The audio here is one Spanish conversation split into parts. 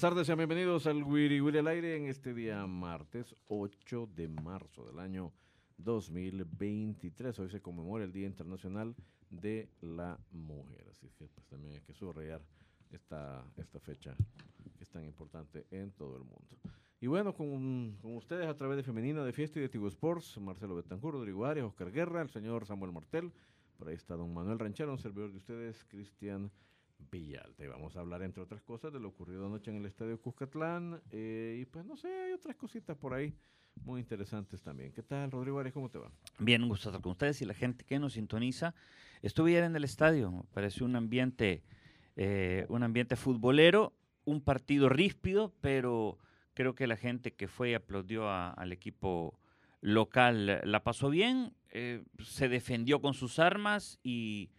Buenas tardes, sean bienvenidos al Wiri Wiri al aire en este día martes 8 de marzo del año 2023. Hoy se conmemora el Día Internacional de la Mujer, así que pues también hay que subrayar esta, esta fecha que es tan importante en todo el mundo. Y bueno, con, con ustedes a través de Femenina de Fiesta y de Tigo Sports, Marcelo Betancur, Rodrigo Arias, Oscar Guerra, el señor Samuel Martel, por ahí está don Manuel Ranchero, un servidor de ustedes, Cristian Villalta. Y vamos a hablar, entre otras cosas, de lo ocurrido anoche en el Estadio Cuscatlán. eh, y pues no sé, hay otras cositas por ahí muy interesantes también. ¿Qué tal, Rodrigo Arias? ¿Cómo te va? Bien, un gusto estar con ustedes y la gente que nos sintoniza. Estuve ayer en el estadio, pareció un ambiente, eh, un ambiente futbolero, un partido ríspido, pero creo que la gente que fue y aplaudió al equipo local la pasó bien, eh, se defendió con sus armas y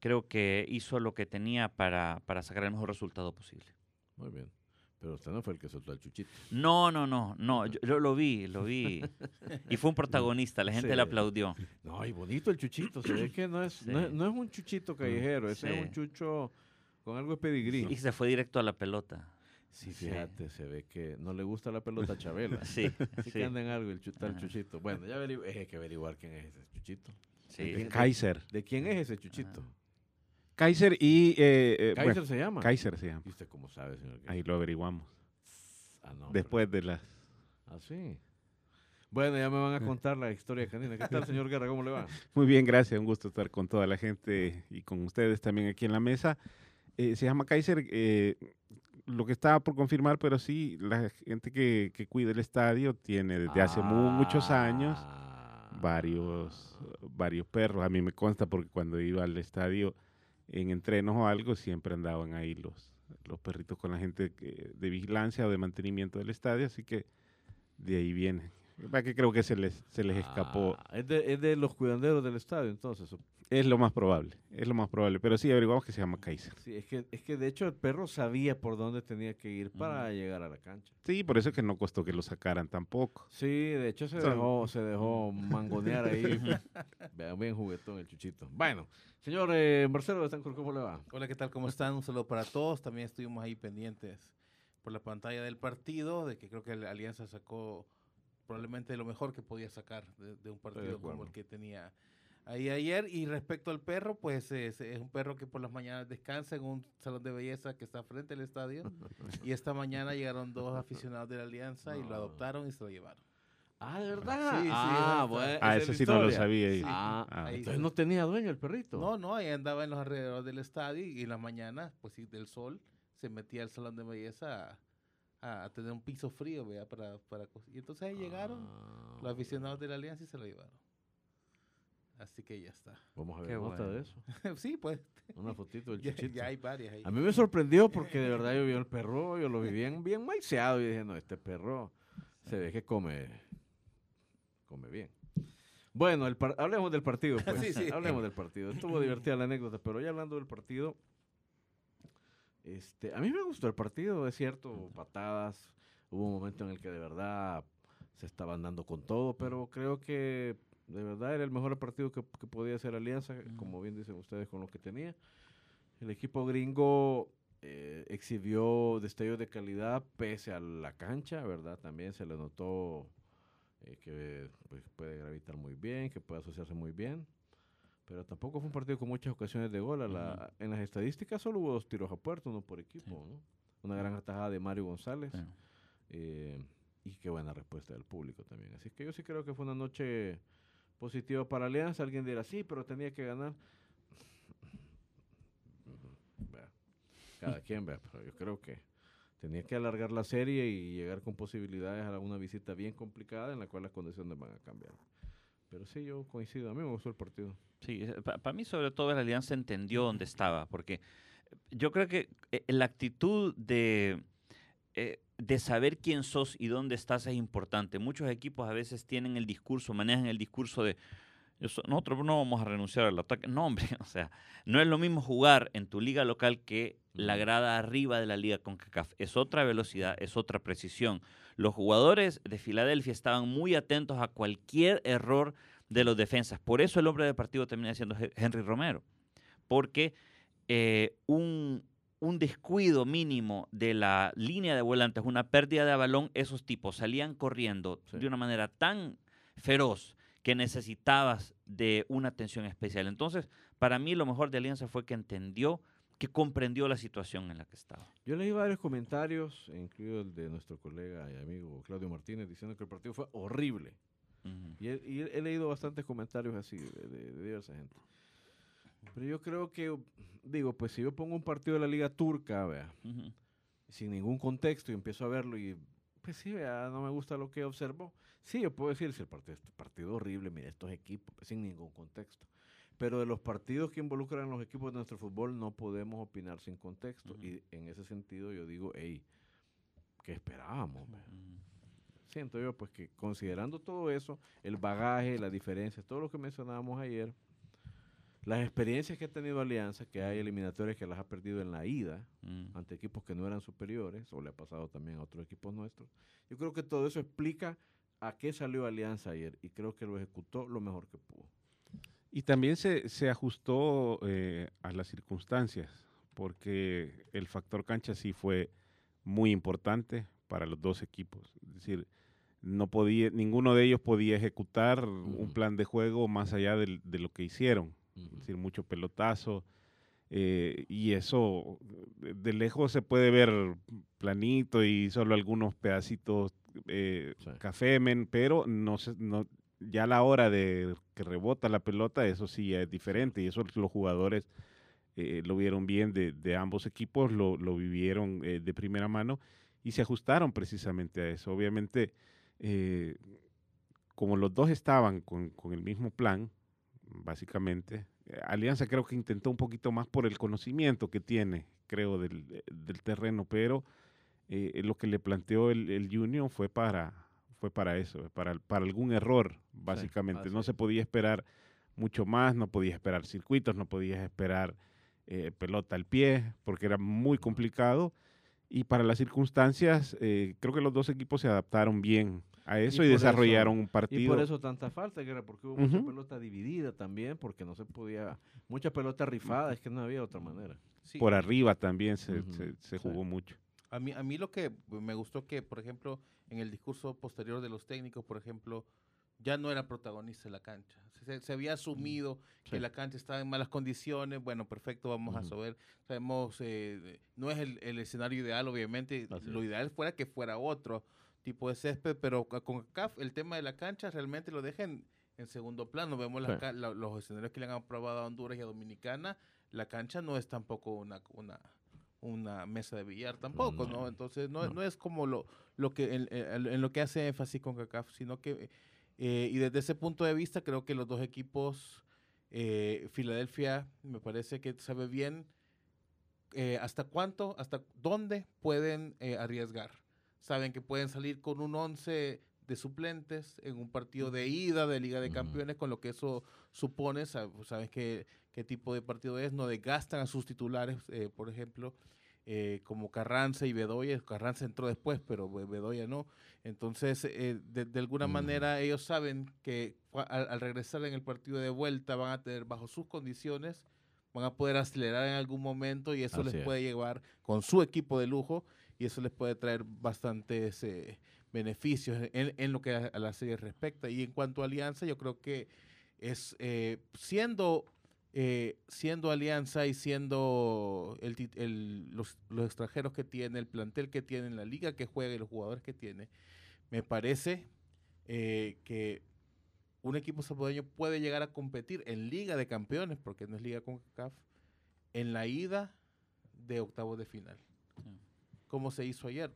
creo que hizo lo que tenía para, para sacar el mejor resultado posible. Muy bien. Pero usted no fue el que soltó el chuchito. No, no, no, no, yo, yo lo vi, lo vi. Y fue un protagonista, la gente Sí. le aplaudió. No, y bonito el chuchito. Se ve que no es, no es, no es un chuchito callejero, ese es un chucho con algo de pedigrí. Y se fue directo a la pelota. Sí, Sí. fíjate, se ve que no le gusta la pelota a Chabela. Sí, Así sí. que anda en algo el, chuchito. Bueno, ya averigu- eh, hay que averiguar quién es ese chuchito. Sí. ¿De, Kaiser. de quién es ese chuchito? Kaiser y... eh, eh, Kaiser bueno, se llama. Kaiser se llama. ¿Y usted cómo sabe, señor? Ahí lo averiguamos. Ah, no. Después de las... Ah, sí. Bueno, ya me van a contar la historia canina. ¿Qué tal, señor Guerra? ¿Cómo le va? Muy bien, gracias. Un gusto estar con toda la gente y con ustedes también aquí en la mesa. Eh, se llama Kaiser. eh, lo que estaba por confirmar, pero sí, la gente que, que cuida el estadio tiene desde hace mu- muchos años Ah. varios, varios perros. A mí me consta porque cuando iba al estadio en entrenos o algo, siempre andaban ahí los, los perritos con la gente de vigilancia o de mantenimiento del estadio, así que de ahí viene. ¿Para que creo que se les, se les escapó? Ah, es, de, es de los cuidanderos del estadio, entonces. Es lo más probable, es lo más probable. Pero sí, averiguamos que se llama Kaiser. Sí, es que, es que de hecho el perro sabía por dónde tenía que ir para llegar a la cancha. Sí, por eso es que no costó que lo sacaran tampoco. Sí, de hecho se Son- dejó, se dejó mangonear ahí. Vean, bien juguetón el chuchito. Bueno, señor eh, Marcelo Betancur, ¿cómo le va? Hola, ¿qué tal? ¿Cómo están? Un saludo para todos. También estuvimos ahí pendientes por la pantalla del partido, de que creo que la Alianza sacó probablemente lo mejor que podía sacar de, de un partido como el que tenía ahí ayer. Y respecto al perro, pues es, es un perro que por las mañanas descansa en un salón de belleza que está frente al estadio. y esta mañana llegaron dos aficionados de la Alianza y lo No. adoptaron y se lo llevaron. Ah, ¿de verdad? Sí, sí, ah, es bueno. Ah, eso es sí no lo sabía. ahí. Ah, Ah, entonces no tenía dueño el perrito. No, no, ahí andaba en los alrededores del estadio y en las mañanas, pues sí, del sol, se metía al salón de belleza a, a tener un piso frío, ¿vea? Para, para, y entonces ahí llegaron Ah, los aficionados de la Alianza y se lo llevaron. Así que ya está. Vamos a ver Qué nota bueno. de eso. sí, pues, Una fotito del ya, chuchito. ya hay varias ahí. A mí me sorprendió porque de verdad yo vi el perro, yo lo vi bien, bien maiceado y dije, no, este perro se ve que come, come bien. Bueno, el par- hablemos del partido, pues. Sí, sí. Hablemos del partido. Estuvo divertida la anécdota, pero ya hablando del partido, este, a mí me gustó el partido, es cierto, patadas. Hubo un momento en el que de verdad se estaban dando con todo, pero creo que de verdad era el mejor partido que, que podía hacer Alianza, como bien dicen ustedes, con lo que tenía. El equipo gringo eh, exhibió destellos de calidad pese a la cancha, ¿verdad? También se le notó eh, que pues, puede gravitar muy bien, que puede asociarse muy bien. Pero tampoco fue un partido con muchas ocasiones de gol. A la- En las estadísticas solo hubo dos tiros a puerto, uno por equipo, ¿no? Una gran atajada de Mario González. Sí. eh, y qué buena respuesta del público también. Así que yo sí creo que fue una noche positiva para Alianza. Alguien dirá, sí, pero tenía que ganar. Cada quien vea, pero yo creo que tenía que alargar la serie y llegar con posibilidades a una visita bien complicada en la cual las condiciones van a cambiar. Pero sí, yo coincido. A mí me gustó el partido. Sí, para mí sobre todo la Alianza entendió dónde estaba, porque yo creo que eh, la actitud de, eh, de saber quién sos y dónde estás es importante. Muchos equipos a veces tienen el discurso, manejan el discurso de "Yo so- nosotros no vamos a renunciar al ataque. No, hombre, o sea, no es lo mismo jugar en tu liga local que la grada arriba de la liga con CACAF. Es otra velocidad, es otra precisión. Los jugadores de Filadelfia estaban muy atentos a cualquier error de los defensas. Por eso el hombre de partido termina siendo He- Henry Romero. Porque eh, un, un descuido mínimo de la línea de volantes, una pérdida de balón, esos tipos salían corriendo Sí. de una manera tan feroz que necesitabas de una atención especial. Entonces, para mí lo mejor de Alianza fue que entendió, que comprendió la situación en la que estaba. Yo leí varios comentarios, incluido el de nuestro colega y amigo Claudio Martínez, diciendo que el partido fue horrible. Ujú. Y he, y he leído bastantes comentarios así de, de- de diversa gente. Pero yo creo que, digo, pues si yo pongo un partido de la Liga Turca, vea, Ujú. sin ningún contexto y empiezo a verlo y, pues sí, vea, no me gusta lo que observo. Sí, yo puedo decir, si el partido, este partido horrible, mira, estos equipos, pues, sin ningún contexto. Pero de los partidos que involucran los equipos de nuestro fútbol no podemos opinar sin contexto. Y en ese sentido yo digo, hey, ¿qué esperábamos? Siento yo, pues que considerando todo eso, el bagaje, las diferencias, todo lo que mencionábamos ayer, las experiencias que ha tenido Alianza, que hay eliminatorias que las ha perdido en la ida Mm. ante equipos que no eran superiores, o le ha pasado también a otros equipos nuestros, yo creo que todo eso explica a qué salió Alianza ayer y creo que lo ejecutó lo mejor que pudo. Y también se, se ajustó eh, a las circunstancias, porque el factor cancha sí fue muy importante para los dos equipos. Es decir, no podía, ninguno de ellos podía ejecutar un plan de juego más allá de lo que hicieron. Es decir, mucho pelotazo. eh, y eso de, de lejos se puede ver planito y solo algunos pedacitos eh, Sí. cafemen, pero no, se- no ya a la hora de que rebota la pelota, eso sí ya es diferente. Y eso los jugadores eh, lo vieron bien de, de ambos equipos, lo, lo vivieron eh, de primera mano y se ajustaron precisamente a eso. Obviamente, eh, como los dos estaban con, con el mismo plan, básicamente, eh, Alianza creo que intentó un poquito más por el conocimiento que tiene, creo, del, eh, del terreno, pero eh, lo que le planteó el, el Junior fue para, fue para eso, para, para algún error, básicamente. no se podía esperar mucho más, no podías esperar circuitos, no podías esperar eh, pelota al pie, porque era muy complicado. Y para las circunstancias, eh, creo que los dos equipos se adaptaron bien a eso y, eso- desarrollaron un Y partido. por eso tanta falta, Guerra, porque hubo mucha Ujú. pelota dividida también, porque no se podía, mucha pelota rifada, es que no había otra manera. Sí, por arriba también se, Ujú, se- se sí. jugó mucho. A mí, a mí lo que me gustó que, por ejemplo, en el discurso posterior de los técnicos, por ejemplo, ya no era protagonista la cancha. Se, se había asumido que Sí. la cancha estaba en malas condiciones. Bueno, perfecto, vamos a Ujú. saber. Sabemos, eh, no es el, el escenario ideal, obviamente. Así lo es. ideal fuera que fuera otro tipo de césped, pero con CAF el tema de la cancha realmente lo dejen en segundo plano. Vemos Sí. ca- la- los escenarios que le han aprobado a Honduras y a Dominicana. La cancha no es tampoco una, una, una mesa de billar tampoco, ¿no? no, Entonces no, no. no es como lo, lo que en, en- en lo que hace énfasis con CACAF, sino que eh, y desde ese punto de vista creo que los dos equipos, eh, Filadelfia me parece que sabe bien eh, hasta cuánto, hasta dónde pueden eh, arriesgar. Saben que pueden salir con un 11 de suplentes en un partido de ida de Liga de. Campeones, con lo que eso supone, sab- saben qué, qué tipo de partido es, no desgastan a sus titulares, eh, por ejemplo, eh, como Carranza y Bedoya. Carranza entró después, pero Be- Bedoya no. Entonces, eh, de, de alguna manera, ellos saben que al regresar en el partido de vuelta van a tener bajo sus condiciones, van a poder acelerar en algún momento y eso Así les es. puede llevar con su equipo de lujo y eso les puede traer bastantes eh, beneficios en, en lo que a, a la serie respecta. Y en cuanto a Alianza, yo creo que es eh, siendo eh, siendo Alianza y siendo el el- los, los extranjeros que tiene, el plantel que tiene, la liga que juega y los jugadores que tiene, me parece eh, que un equipo salvadoreño puede llegar a competir en Liga de Campeones, porque no es Liga con CAF, en la ida de octavos de final. Como se hizo ayer.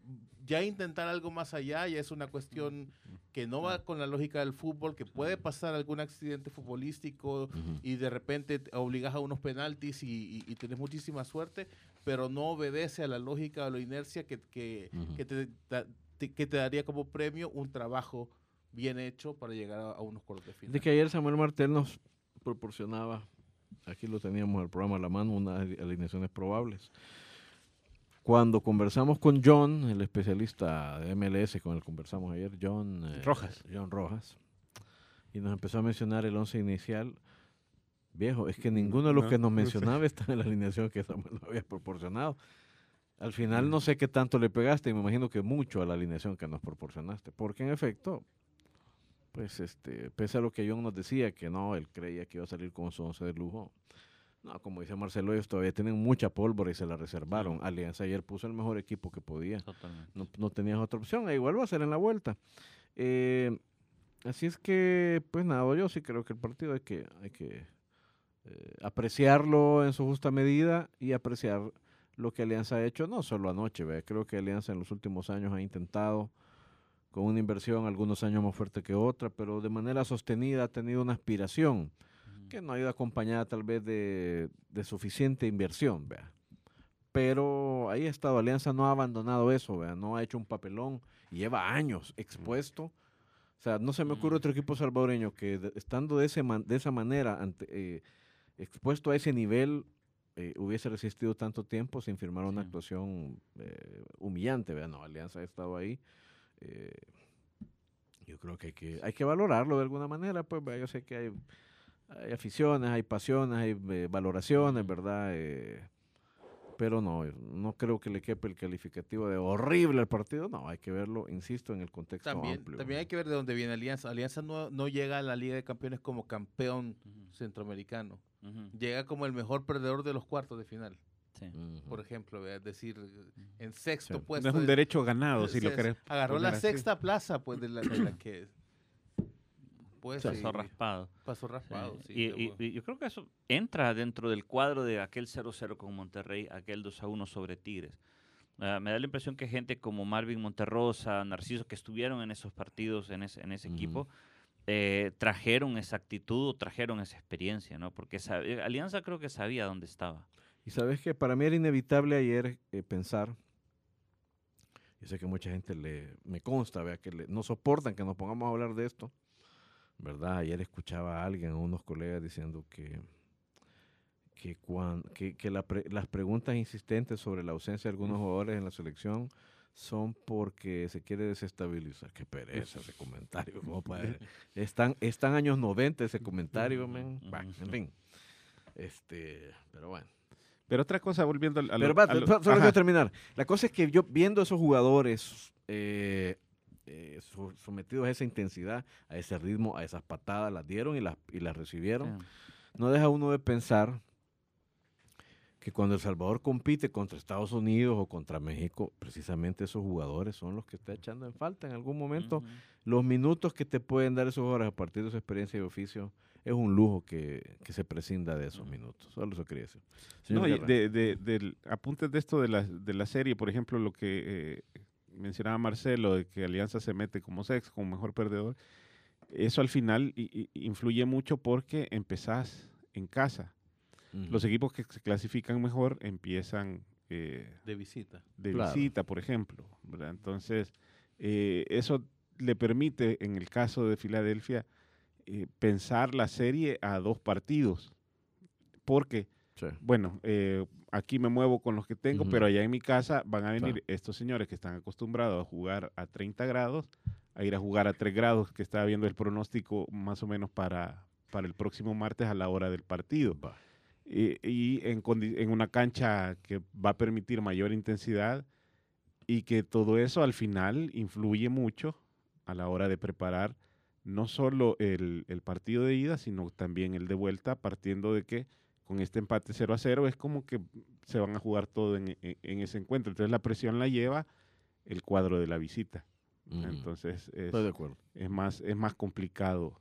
Ya intentar algo más allá ya es una cuestión que no va con la lógica del fútbol, que puede pasar algún accidente futbolístico y de repente te obligas a unos penaltis y, y- muchísima suerte, pero no obedece a la lógica o la inercia que, que, Ujú. que te, da- te- que te daría como premio un trabajo bien hecho para llegar a, a unos cuartos de final. De que ayer Samuel Martel nos proporcionaba, aquí lo teníamos el programa a la mano, unas ali- alineaciones probables. Cuando conversamos con John, el especialista de MLS con el que conversamos ayer, John eh, Rojas. John Rojas, y nos empezó a mencionar el once inicial. Viejo, es que ninguno de los No, que nos no sé. mencionaba está en la alineación que Samuel nos había proporcionado. Al final no sé qué tanto le pegaste, y me imagino que mucho a la alineación que nos proporcionaste, porque en efecto, pues este, pese a lo que John nos decía, que no, él creía que iba a salir con su once de lujo. No, como dice Marcelo, ellos todavía tienen mucha pólvora y se la reservaron. Alianza ayer puso el mejor equipo que podía. Totalmente. No, no tenías otra opción, e igual va a ser en la vuelta. Eh, así es que, pues nada, yo sí creo que el partido hay que, hay que eh, apreciarlo en su justa medida y apreciar lo que Alianza ha hecho, no solo anoche, ¿ve? creo que Alianza en los últimos años ha intentado con una inversión algunos años más fuerte que otra, pero de manera sostenida ha tenido una aspiración que no ha ido acompañada tal vez de, de suficiente inversión, vea. Pero ahí ha estado, Alianza no ha abandonado eso, vea, no ha hecho un papelón lleva años expuesto. O sea, no se me ocurre otro equipo salvadoreño que de- estando de, ese man- de esa manera, ante, eh, expuesto a ese nivel, eh, hubiese resistido tanto tiempo sin firmar una Sí. actuación eh, humillante. Vea, no, Alianza ha estado ahí. Eh, yo creo que hay, que hay que valorarlo de alguna manera, pues yo sé que hay, hay aficiones, hay pasiones, hay eh, valoraciones, ¿verdad? Eh, pero no, no creo que le quepe el calificativo de horrible el partido. No, hay que verlo, insisto, en el contexto También, amplio. también hay que ver de dónde viene Alianza. Alianza no, no llega a la Liga de Campeones como campeón Ujú, centroamericano. ujú, Llega como el mejor perdedor de los cuartos de final, sí. Por ejemplo. Es decir, en sexto Sí. No puesto. es un de- derecho ganado, si lo querés. Agarró la así. sexta plaza, pues, de la, de la que. Pues, sí, Pasó raspado. pasó raspado. sí, y, yo creo que eso entra dentro del cuadro de aquel 0-0 con Monterrey, aquel 2-1 sobre Tigres. Ah, me da la impresión que gente como Marvin Monterrosa, Narciso, que estuvieron en esos partidos, en ese, en ese equipo, eh, trajeron esa actitud, o trajeron esa experiencia, ¿no? Porque Alianza creo que sabía dónde estaba. Y sabes que para mí era inevitable ayer eh, pensar, yo sé que mucha gente le, me consta, vea, que le- no soportan que nos pongamos a hablar de esto, ¿verdad? Ayer escuchaba a alguien, a unos colegas diciendo que, que, cuan- que, que la pre- las preguntas insistentes sobre la ausencia de algunos jugadores en la selección son porque se quiere desestabilizar. Qué pereza ese comentario. ¿cómo puede- Están, están años 90 ese comentario, men. Bah, en fin. Este, pero bueno. Pero otra cosa, volviendo al- a, lo- Pero va, lo- solo quiero terminar. La cosa es que yo viendo esos jugadores eh, eh, so- sometidos a esa intensidad, a ese ritmo, a esas patadas, las dieron y las, y las recibieron, Sí. no deja uno de pensar que cuando El Salvador compite contra Estados Unidos o contra México, precisamente esos jugadores son los que está echando en falta en algún momento. Los minutos que te pueden dar esos jugadores a partir de su experiencia y oficio es un lujo que, que se prescinda de esos minutos. Solo eso quería decir. Señor No, y de, de- del- apuntes de esto de la, de la serie, por ejemplo, lo que eh, mencionaba Marcelo, de que Alianza se mete como sex, como mejor perdedor, eso al final influye mucho porque empezás en casa. Los equipos que se clasifican mejor empiezan eh, de visita. de Claro. visita, por ejemplo. ¿verdad? Entonces, eh, eso le permite, en el caso de Filadelfia, eh, pensar la serie a dos partidos. Porque, Sí. bueno, eh, aquí me muevo con los que tengo, pero allá en mi casa van a venir Claro. estos señores que están acostumbrados a jugar a 30 grados, a ir a jugar a 3 grados, que estaba viendo el pronóstico más o menos para, para el próximo martes a la hora del partido Va. y, y en, condi- en una cancha que va a permitir mayor intensidad y que todo eso al final influye mucho a la hora de preparar no solo el, el partido de ida, sino también el de vuelta, partiendo de que con este empate 0 a 0 es como que se van a jugar todo en, en- en ese encuentro. Entonces la presión la lleva el cuadro de la visita. Entonces es, Estoy de acuerdo. es más, es más complicado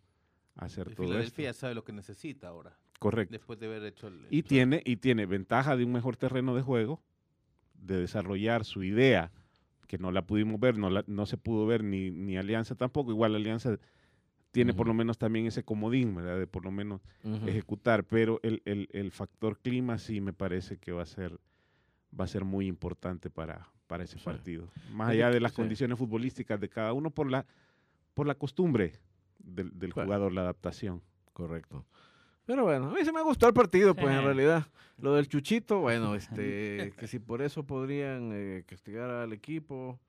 hacer Y todo Filadelfia ya esto. sabe lo que necesita ahora, Correcto. después de haber hecho el... el Y plan. tiene, y tiene ventaja de un mejor terreno de juego, de desarrollar su idea, que no la pudimos ver, no, la- no se pudo ver ni, ni Alianza tampoco. Igual Alianza tiene por lo menos también ese comodín, ¿verdad? De por lo menos ejecutar, pero el, el- el factor clima sí me parece que va a ser, va a ser muy importante para, para ese Sí. partido. Más allá de las sí. condiciones futbolísticas de cada uno por la, por la costumbre del, del Claro. jugador, la adaptación. Correcto. Pero bueno, a mí se me gustó el partido, pues en realidad. Lo del Chuchito, bueno, este, que si por eso podrían eh, castigar al equipo,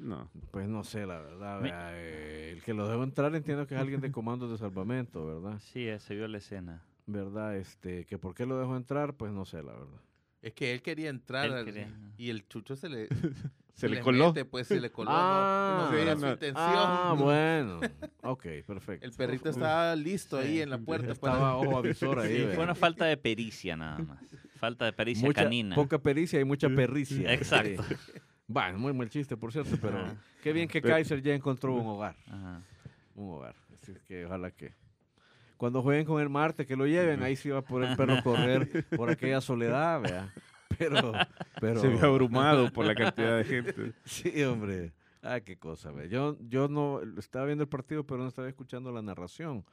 No. pues no sé, la verdad. Vea, eh, el que lo dejó entrar entiendo que es alguien de comandos de salvamento, ¿verdad? Sí, eh, se vio la escena. ¿Verdad? Este, que por qué lo dejó entrar, pues no sé, la verdad. Es que él quería entrar Él al- quería. y el chucho se le, Se le coló. mete, pues se le coló. no- Ah, no, no, su no. intención. Ah, bueno. Ok, perfecto. El perrito estaba listo ahí en la puerta. Estaba ojo avisor ahí. Sí, fue una falta de pericia nada más. Falta de pericia Mucha- canina. Poca pericia y mucha perricia. Exacto. Sí. Bueno, muy mal chiste, por cierto, pero Ajá. qué bien que Pero- Kaiser ya encontró un hogar. Ajá. Un hogar. Así que ojalá que cuando jueguen con el Marte, que lo lleven, ahí sí va a poder el perro correr por aquella soledad, vea. Pero, pero. Se vio abrumado por la cantidad de gente. Sí, hombre. Ah, qué cosa, ve. Yo, yo no estaba viendo el partido, pero no estaba escuchando la narración.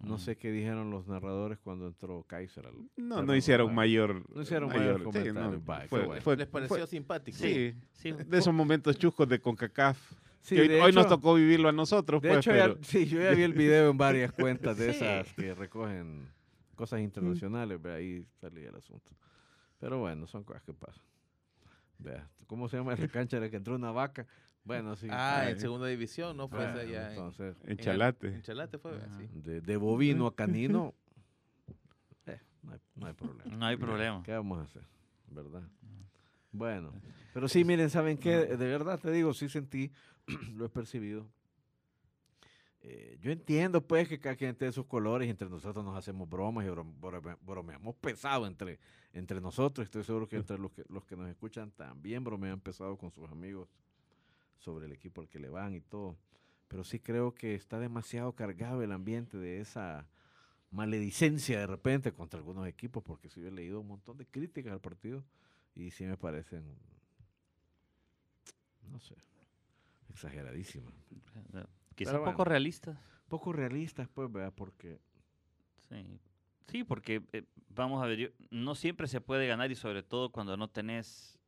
No Mm. sé qué dijeron los narradores cuando entró Kaiser. al No, no juego. mayor. No hicieron mayor comentario. Vaya, qué fue- bueno. fue- Les pareció simpático. sí, Sí, de esos momentos chuscos de CONCACAF. Sí, que hoy, hoy nos hecho- tocó vivirlo a nosotros, De pues, hecho, pero ya, sí, yo ya vi el video en varias cuentas de Sí. esas que recogen cosas internacionales, ve, ahí salía el asunto. Pero bueno, son cosas que pasan. Vea, ¿cómo se llama la cancha en la que entró una vaca? Bueno, sí. Ah, ahí. en segunda división, ¿no? Fue Bueno, esa ya en- entonces, en en Chalate. En Chalate fue, Ajá. sí. de, de bovino a canino, eh, no, hay, no hay problema. no hay problema. ¿Qué vamos a hacer? ¿Verdad? Bueno, pero sí, miren, ¿saben qué? De verdad te digo, sí sentí, lo he percibido. Eh, yo entiendo, pues, que cada quien tiene sus colores y entre nosotros nos hacemos bromas y brom- brome- bromeamos pesado entre, entre nosotros. Estoy seguro que entre los que, los que nos escuchan también bromean pesado con sus amigos sobre el equipo al que le van y todo. Pero sí creo que está demasiado cargado el ambiente de esa maledicencia de repente contra algunos equipos, porque sí he leído un montón de críticas al partido y sí me parecen, no sé, exageradísimas. Quizá Pero poco realistas. Poco realistas, pues, vea, porque Sí, sí porque eh, vamos a ver, yo- no siempre se puede ganar y sobre todo cuando no tenés,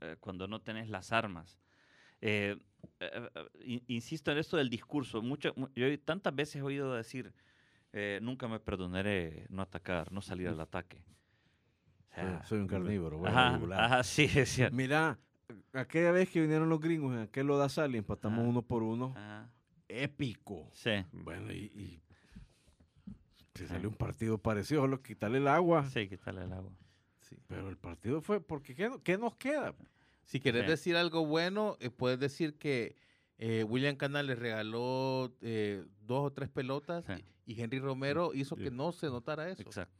eh, cuando no tenés las armas. Eh, eh, eh, in- insisto en esto del discurso. Mucho, mu- yo tantas veces he oído decir, eh, nunca me perdonaré no atacar, no salir al ataque. O soy, sea, soy un carnívoro. voy a ajá, regular. ajá, sí, es cierto. Mira, aquella vez que vinieron los gringos en aquel Lodazal y empatamos Ajá. uno por uno, Ajá, épico. sí, Bueno, y, y se salió un partido parecido, solo quitarle el agua. sí, quitarle el agua. sí. Pero el partido fue, porque ¿qué, qué nos queda? Si querés Sí. decir algo bueno, eh, puedes decir que eh, William Canal le regaló eh, dos o tres pelotas Sí. y Henry Romero hizo Sí. que no se notara eso. Exacto.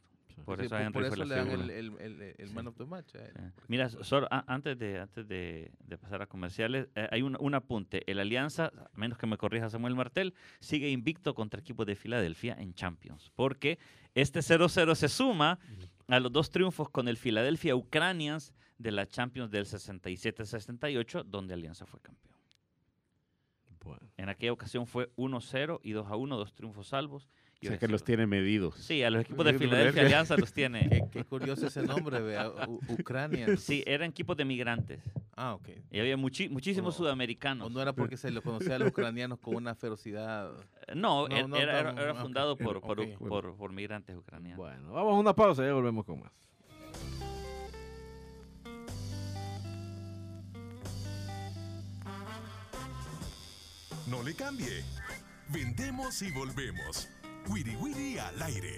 Por Sí, eso por, Henry por eso le dan el, el- el- el Sí. man of the match. a él. Sí. Mira, solo a- antes de antes de, de pasar a comerciales, eh, hay un, un apunte. El Alianza, a menos que me corrija Samuel Martel, sigue invicto contra equipos de Filadelfia en Champions. Porque este 0-0 se suma a los dos triunfos con el Philadelphia Ucranians de la Champions del 67-68, donde Alianza fue campeón. Bueno, En aquella ocasión fue 1-0 y 2-1, dos triunfos salvos. O sea que los tiene medidos. Sí, a los equipos de Filadelfia. Alianza los tiene. Qué, qué curioso ese nombre, vea, Ucrania. Sí, eran equipos de migrantes. Ah, ok. Y había muchísimos Oh. sudamericanos. O no era porque se le conocía a los ucranianos con una ferocidad. No, No, er- no, era, era- fundado por, por, por- por migrantes ucranianos. bueno, vamos a una pausa y ya volvemos con más. No le cambie. Vendemos y volvemos. Wiri Wiri al aire.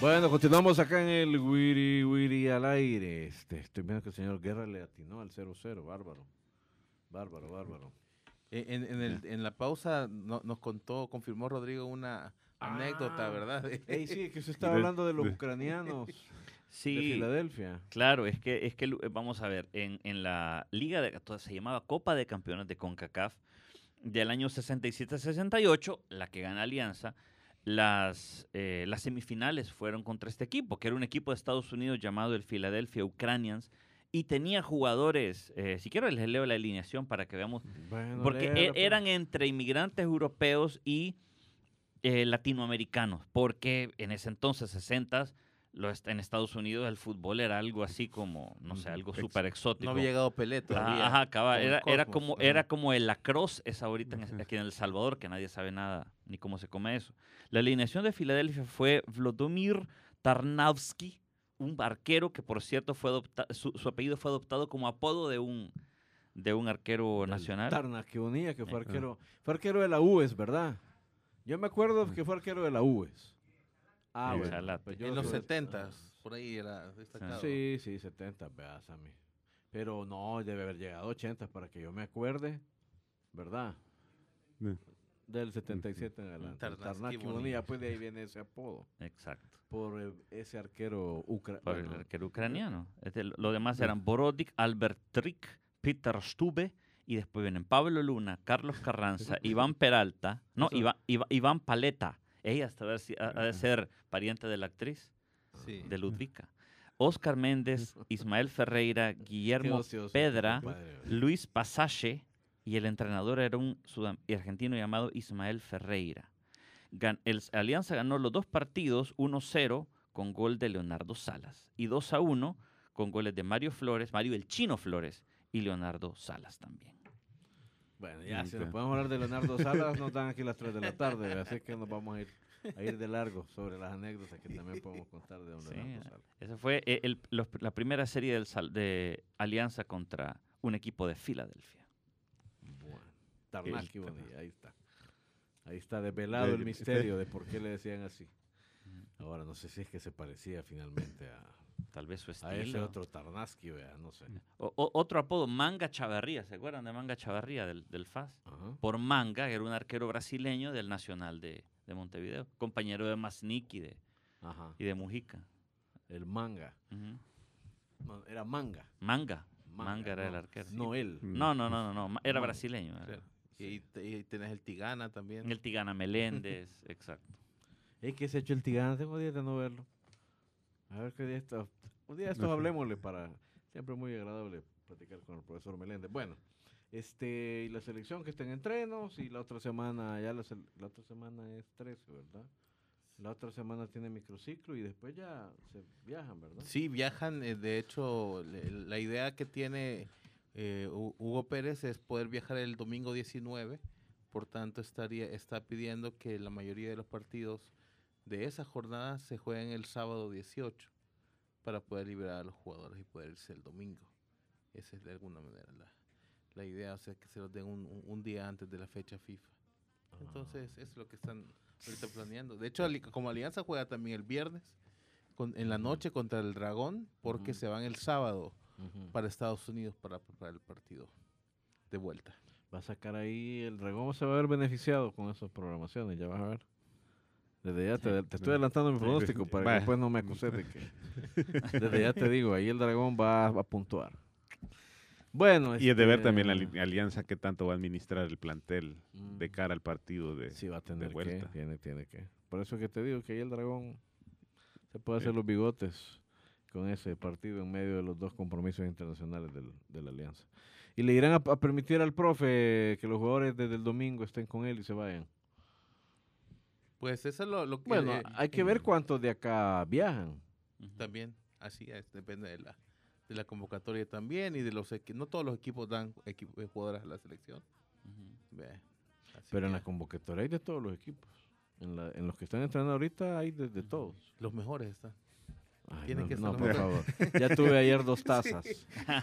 Bueno, continuamos acá en el Wiri Wiri al aire. Este, estoy viendo que el señor Guerra le atinó al 0-0. Bárbaro. Bárbaro, bárbaro. Eh, En, en el- en la pausa no- nos contó, confirmó Rodrigo una anécdota, Ah. ¿verdad? Ey, sí, que se estaba De- hablando de los de- ucranianos de Sí, Filadelfia. claro, es que, es que lu- vamos a ver, en, en la liga de, se llamaba Copa de Campeones de CONCACAF del año 67-68, la que gana Alianza, las, eh, las semifinales fueron contra este equipo, que era un equipo de Estados Unidos llamado el Philadelphia Ukrainians, y tenía jugadores, eh, si quiero les leo la alineación para que veamos, Bueno, porque e- pues. eran entre inmigrantes europeos y eh, latinoamericanos, porque en ese entonces, 60 en Estados Unidos el fútbol era algo así como, no sé, algo súper exótico. No había llegado Pelé Ajá, todavía. ajá, cabal, era, era como, era como el lacrosse es ahorita en- aquí en El Salvador, que nadie sabe nada ni cómo se come eso. La alineación de Filadelfia fue Vladimir Tarnavsky, un arquero que por cierto fue adopta- su, su apellido fue adoptado como apodo de un, de un arquero nacional. Tarnas, que unía, que fue Eh. arquero. Fue arquero de la UES, ¿verdad? Yo me acuerdo que fue arquero de la UES. Ah, Sí, bueno. Pues yo En lo los que- 70 por ahí era destacado. Sí, sí, 70, veas a mí. Pero no, debe haber llegado a 80 para que yo me acuerde, ¿verdad? Sí. Del 77 en adelante. Tarnaski Bonilla. Pues de ahí viene ese apodo. Exacto. Por eh, ese arquero Por ucraniano. el arquero ucraniano. Este, lo- demás eran Borodik, Albert Trick, Peter Stube, y después vienen Pablo Luna, Carlos Carranza, Iván Peralta, no, Iván, Iván Paleta. Ella hasta ver si ha ha de ser pariente de la actriz, Sí. de Ludvika. Oscar Méndez, Ismael Ferreira, Guillermo ocioso, Pedra. Luis Pasache, y el entrenador era un argentino llamado Ismael Ferreira. Gan- el Alianza ganó los dos partidos 1-0 con gol de Leonardo Salas y 2-1 con goles de Mario Flores, Mario el Chino Flores y Leonardo Salas también. Bueno, ya, si nos podemos hablar de Leonardo Salas, nos dan aquí las 3 de la tarde, así que nos vamos a ir, a ir de largo sobre las anécdotas que también podemos contar de don Sí, Leonardo Salas. Esa fue eh, el- los- la primera serie del Sal- de Alianza contra un equipo de Filadelfia. Bueno, Tarnaski El- Bonilla, ahí está. Ahí está desvelado De- el misterio de por qué le decían así. Ahora, no sé si es que se parecía finalmente a, Tal vez su a ese estilo. otro Tarnaski, vea, no sé. O- o- otro apodo, Manga Chavarría. ¿Se acuerdan de Manga Chavarría del, del FAS? Ajá. por Manga, que era un arquero brasileño del Nacional de, de Montevideo, compañero de Masnik y de, Ajá. y de Mujica. El manga. No, era manga. Manga. Manga, era el arquero. No él. No, no, no, no, no, era brasileño. era. Y, y tenés el Tigana también. El Tigana Meléndez, exacto. Es que se ha hecho el Tigana, tengo días de no verlo. A ver qué día está. Un día estos hablemosle para. Siempre muy agradable platicar con el profesor Meléndez. Bueno, este, y la selección que está en entrenos, y la otra semana, ya la, la otra semana es 13, ¿verdad? La otra semana tiene microciclo y después ya se viajan, ¿verdad? Sí, viajan. eh, de hecho, la idea que tiene eh, Hu- Hugo Pérez es poder viajar el domingo 19. Por tanto, estaría, está pidiendo que la mayoría de los partidos de esa jornada se jueguen el sábado 18 para poder liberar a los jugadores y poder irse el domingo. Esa es de alguna manera la, la idea, o sea, que se los den un, un- día antes de la fecha FIFA. Entonces, es lo que están ahorita planeando. De hecho, como Alianza juega también el viernes con- en la noche contra el Dragón, porque se van el sábado para Estados Unidos para preparar el partido de vuelta. Va a sacar ahí, el dragón se va a ver beneficiado con esas programaciones, ya vas a ver. Desde ya te, te estoy adelantando mi pronóstico para que después no me acuses de que... Desde ya te digo, ahí el dragón va a puntuar. Bueno, Y es de ver este, también la ali- alianza que tanto va a administrar el plantel de mm, cara al partido de, Sí, va a tener que, vuelta. tiene, tiene que. Por eso que te digo que ahí el dragón se puede hacer los bigotes con ese partido en medio de los dos compromisos internacionales del- de la alianza. Y le irán a, a permitir al profe que los jugadores desde el domingo estén con él y se vayan. Pues eso es lo, lo que... Bueno, eh, hay que ver cuántos de acá viajan. También, así es, depende de la, de la convocatoria también y de los equipos. No todos los equipos dan equipo, eh, jugadores a la selección. Así Pero en la convocatoria hay de todos los equipos. En, la- en los que están entrenando ahorita hay de, de todos. Los mejores están. Ay, Tienen no, que ser no, los por favor. Ya tuve ayer dos tazas.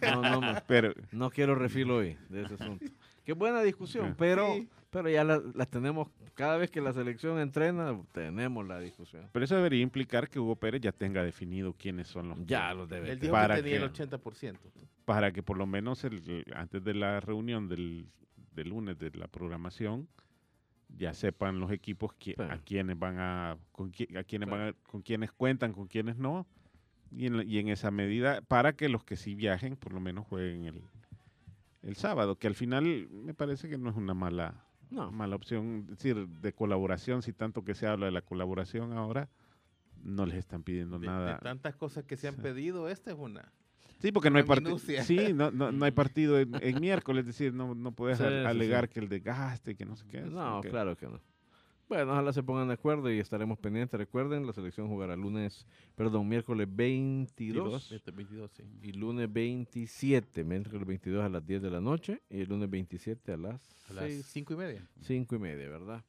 No, no, no, Pero no quiero refil hoy de ese asunto. Qué buena discusión, pero, Sí. Pero ya las tenemos, cada vez que la selección entrena, tenemos la discusión. Pero eso debería implicar que Hugo Pérez ya tenga definido quiénes son los Ya que- los debe Él tener. dijo Para que tenía que- el 80%. para que por lo menos el, antes de la reunión del, del lunes de la programación ya sepan los equipos qui- Claro. a quienes van a con, qui- a quienes Claro. van a- con quienes cuentan, con quienes no y en, la- y en esa medida para que los que sí viajen por lo menos jueguen el, el sábado, que al final me parece que no es una mala No, mala opción, es decir, de colaboración, si tanto que se habla de la colaboración ahora, no les están pidiendo De, de nada. tantas cosas que se han Sí. pedido, esta es una. Sí, porque no hay partido. Sí, no, no, no hay partido en, en miércoles, es decir, no, no puedes Sí, al- sí, alegar sí. que el desgaste, que no sé qué. no, ok. claro que no. Bueno, ojalá se pongan de acuerdo y estaremos pendientes. Recuerden, la selección jugará lunes, perdón, miércoles 22 Este 22, sí. y lunes 27, miércoles 22 a las 10 de la noche y el lunes 27 a las, A las 5 y media. 5 y media, ¿verdad?